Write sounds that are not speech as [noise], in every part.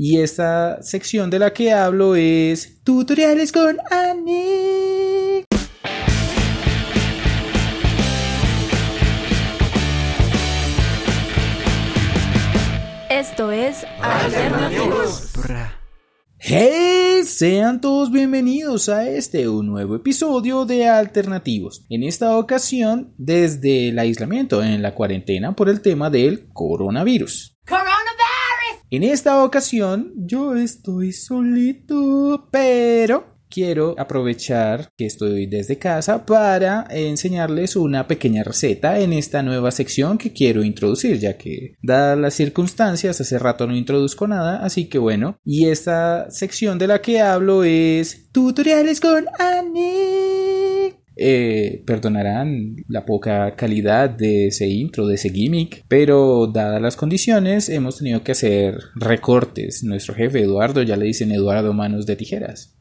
Y esta sección de la que hablo es Tutoriales con Ani. Esto es Alternativos. ¡Hey! Sean todos bienvenidos a este un nuevo episodio de Alternativos. En esta ocasión, desde el aislamiento en la cuarentena por el tema del coronavirus. En esta ocasión, yo estoy solito, pero quiero aprovechar que estoy desde casa para enseñarles una pequeña receta en esta nueva sección que quiero introducir, ya que dadas las circunstancias, hace rato no introduzco nada, así que bueno, y esta sección de la que hablo es tutoriales con Annie. Eh, perdonarán la poca calidad de ese intro, de ese gimmick, pero dadas las condiciones hemos tenido que hacer recortes. Nuestro jefe Eduardo ya le dicen Eduardo Manos de Tijeras.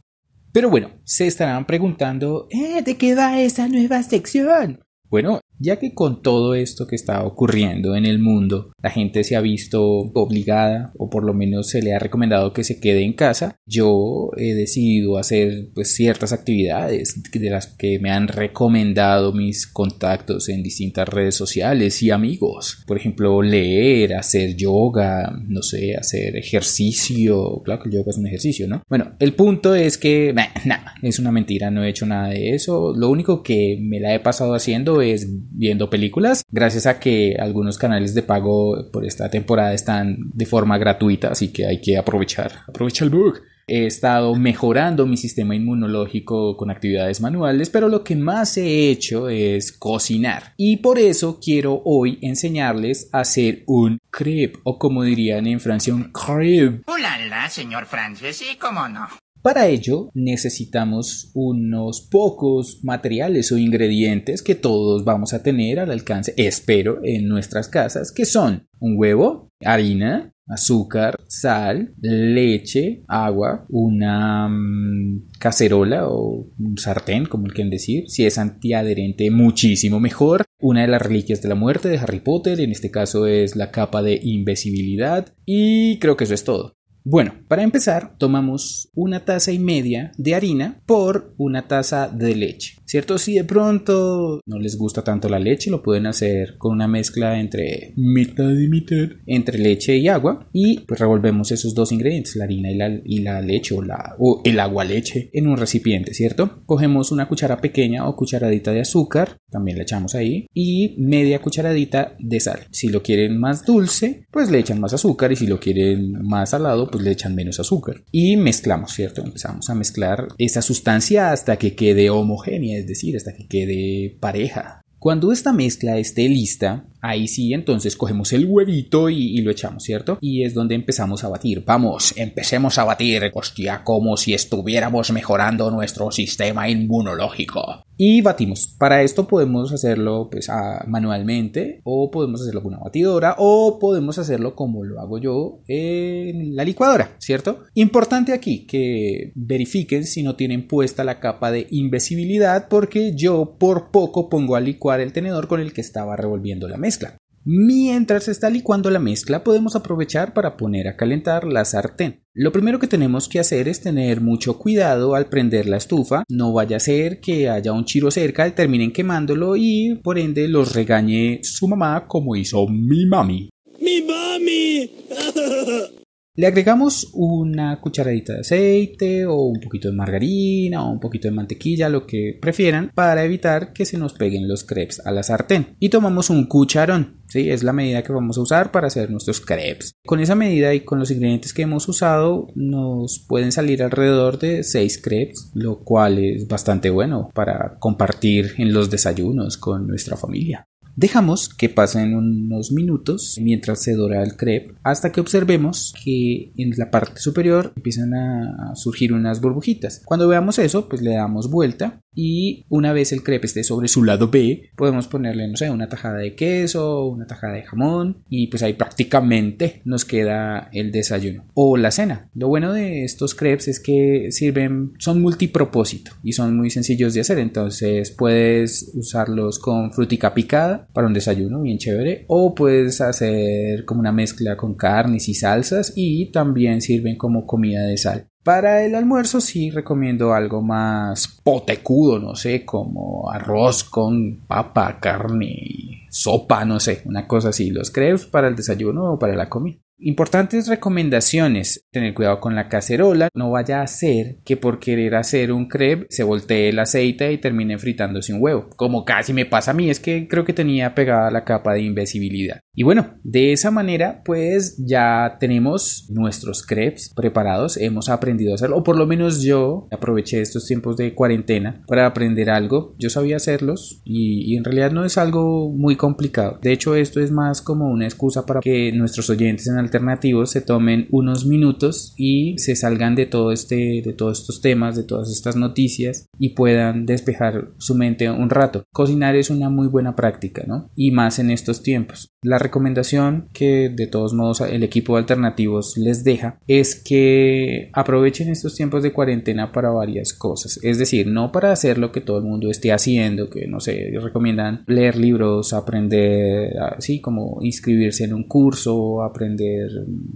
Pero bueno, se estarán preguntando, ¿eh, ¿de qué va esa nueva sección? Bueno, ya que con todo esto que está ocurriendo en el mundo, la gente se ha visto obligada o por lo menos se le ha recomendado que se quede en casa, yo he decidido hacer pues ciertas actividades de las que me han recomendado mis contactos en distintas redes sociales y amigos. Por ejemplo, leer, hacer yoga, no sé, hacer ejercicio. Claro que el yoga es un ejercicio, ¿no? Bueno, el punto es que, nada, es una mentira, no he hecho nada de eso. Lo único que me la he pasado haciendo es viendo películas, gracias a que algunos canales de pago por esta temporada están de forma gratuita, así que hay que aprovechar, aprovecha el bug. He estado mejorando mi sistema inmunológico con actividades manuales, pero lo que más he hecho es cocinar. Y por eso quiero hoy enseñarles a hacer un crepe, o como dirían en Francia, un crepe. ¡Hola, señor Francis! ¿Y cómo no? Para ello necesitamos unos pocos materiales o ingredientes que todos vamos a tener al alcance, espero, en nuestras casas, que son un huevo, harina, azúcar, sal, leche, agua, una mm, cacerola o un sartén, como el quieren decir. Si es antiadherente, muchísimo mejor. Una de las reliquias de la muerte de Harry Potter, en este caso es la capa de invisibilidad. Y creo que eso es todo. Bueno, para empezar, tomamos una taza y media de harina por una taza de leche. ¿Cierto? Si de pronto no les gusta tanto la leche, lo pueden hacer con una mezcla entre mitad y mitad, entre leche y agua. Y pues revolvemos esos dos ingredientes, la harina y la, y la leche o, la, o el agua leche, en un recipiente, ¿cierto? Cogemos una cuchara pequeña o cucharadita de azúcar, también le echamos ahí, y media cucharadita de sal. Si lo quieren más dulce, pues le echan más azúcar y si lo quieren más salado, pues le echan menos azúcar. Y mezclamos, ¿cierto? Empezamos a mezclar esa sustancia hasta que quede homogénea es decir, hasta que quede pareja. Cuando esta mezcla esté lista, ahí sí entonces cogemos el huevito y, lo echamos, ¿cierto? Y es donde empezamos a batir. Vamos, empecemos a batir, hostia, como si estuviéramos mejorando nuestro sistema inmunológico. Y batimos. Para esto podemos hacerlo pues manualmente o podemos hacerlo con una batidora o podemos hacerlo como lo hago yo en la licuadora, ¿cierto? Importante aquí que verifiquen si no tienen puesta la capa de invisibilidad porque yo por poco pongo a licuar el tenedor con el que estaba revolviendo la mezcla. Mientras está licuando la mezcla, podemos aprovechar para poner a calentar la sartén. Lo primero que tenemos que hacer es tener mucho cuidado al prender la estufa. No vaya a ser que haya un chiro cerca terminen quemándolo y por ende los regañe su mamá como hizo mi mami. ¡Mi mami! [laughs] Le agregamos una cucharadita de aceite o un poquito de margarina o un poquito de mantequilla, lo que prefieran, para evitar que se nos peguen los crepes a la sartén. Y tomamos un cucharón, ¿sí? Es la medida que vamos a usar para hacer nuestros crepes. Con esa medida y con los ingredientes que hemos usado nos pueden salir alrededor de 6 crepes, lo cual es bastante bueno para compartir en los desayunos con nuestra familia. Dejamos que pasen unos minutos mientras se dora el crepe hasta que observemos que en la parte superior empiezan a surgir unas burbujitas. Cuando veamos eso, pues le damos vuelta y una vez el crepe esté sobre su lado B, podemos ponerle, no sé, una tajada de queso, una tajada de jamón y pues ahí prácticamente nos queda el desayuno o la cena. Lo bueno de estos crepes es que sirven, son multipropósito y son muy sencillos de hacer, entonces puedes usarlos con frutica picada para un desayuno bien chévere o puedes hacer como una mezcla con carnes y salsas y también sirven como comida de sal. Para el almuerzo sí recomiendo algo más potecudo, no sé, como arroz con papa, carne sopa, no sé, una cosa así. Los crepes para el desayuno o para la comida. Importantes recomendaciones. Tener cuidado con la cacerola. No vaya a ser que por querer hacer un crepe se voltee el aceite y termine fritando sin huevo. Como casi me pasa a mí, es que creo que tenía pegada la capa de invisibilidad. Y bueno, de esa manera pues ya tenemos nuestros crepes preparados. Hemos aprendido a hacerlo. O por lo menos yo aproveché estos tiempos de cuarentena para aprender algo. Yo sabía hacerlos y, en realidad no es algo muy complicado. De hecho esto es más como una excusa para que nuestros oyentes en alternativos se tomen unos minutos y se salgan de todo este de todos estos temas de todas estas noticias y puedan despejar su mente un rato cocinar es una muy buena práctica no y más en estos tiempos recomendación que de todos modos el equipo de alternativos les deja es que aprovechen estos tiempos de cuarentena para varias cosas es decir no para hacer lo que todo el mundo esté haciendo que no sé recomiendan leer libros aprender así como inscribirse en un curso aprender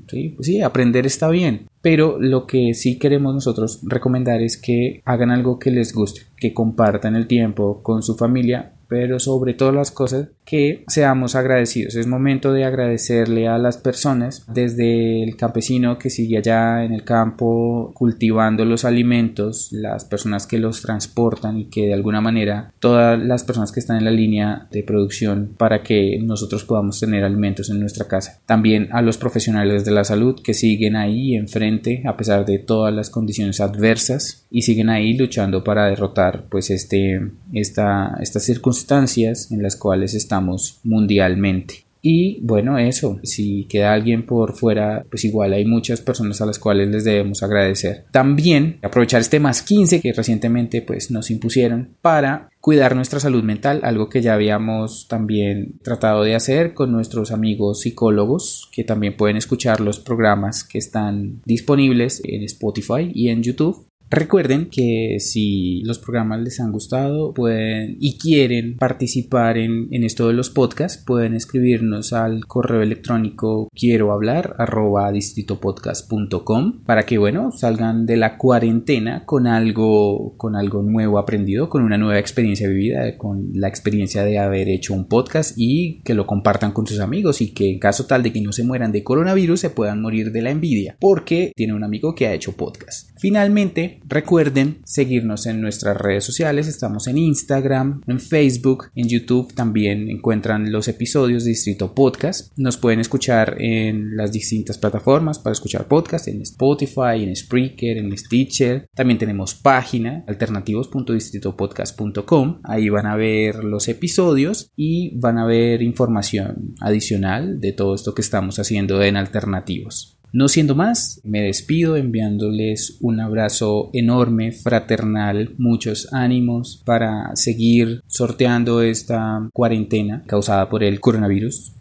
¿sí? Pues sí, aprender está bien, pero lo que sí queremos nosotros recomendar es que hagan algo que les guste, que compartan el tiempo con su familia, pero sobre todas las cosas que seamos agradecidos. Es momento de agradecerle a las personas, desde el campesino que sigue allá en el campo cultivando los alimentos, las personas que los transportan y que de alguna manera todas las personas que están en la línea de producción para que nosotros podamos tener alimentos en nuestra casa. También a los profesionales de la salud que siguen ahí enfrente a pesar de todas las condiciones adversas y siguen ahí luchando para derrotar pues este esta, estas circunstancias en las cuales estamos mundialmente. Y bueno, eso, si queda alguien por fuera, pues igual hay muchas personas a las cuales les debemos agradecer. También aprovechar este más 15 que recientemente pues nos impusieron para cuidar nuestra salud mental, algo que ya habíamos también tratado de hacer con nuestros amigos psicólogos, que también pueden escuchar los programas que están disponibles en Spotify y en YouTube. Recuerden que si los programas les han gustado pueden y quieren participar en, esto de los podcasts, pueden escribirnos al correo electrónico quiero hablar arroba distritopodcast.com para que bueno salgan de la cuarentena con algo con algo nuevo aprendido, con una nueva experiencia vivida, con la experiencia de haber hecho un podcast y que lo compartan con sus amigos y que en caso tal de que no se mueran de coronavirus se puedan morir de la envidia porque tiene un amigo que ha hecho podcast. Finalmente, recuerden seguirnos en nuestras redes sociales. Estamos en Instagram, en Facebook, en YouTube también encuentran los episodios de Distrito Podcast. Nos pueden escuchar en las distintas plataformas para escuchar podcast, en Spotify, en Spreaker, en Stitcher. También tenemos página alternativos.distritopodcast.com. Ahí van a ver los episodios y van a ver información adicional de todo esto que estamos haciendo en alternativos. No siendo más, me despido enviándoles un abrazo enorme, fraternal, muchos ánimos para seguir sorteando esta cuarentena causada por el coronavirus.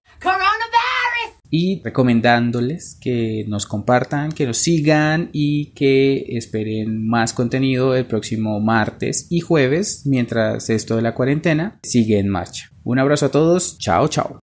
Y recomendándoles que nos compartan, que nos sigan y que esperen más contenido el próximo martes y jueves mientras esto de la cuarentena sigue en marcha. Un abrazo a todos, chao chao.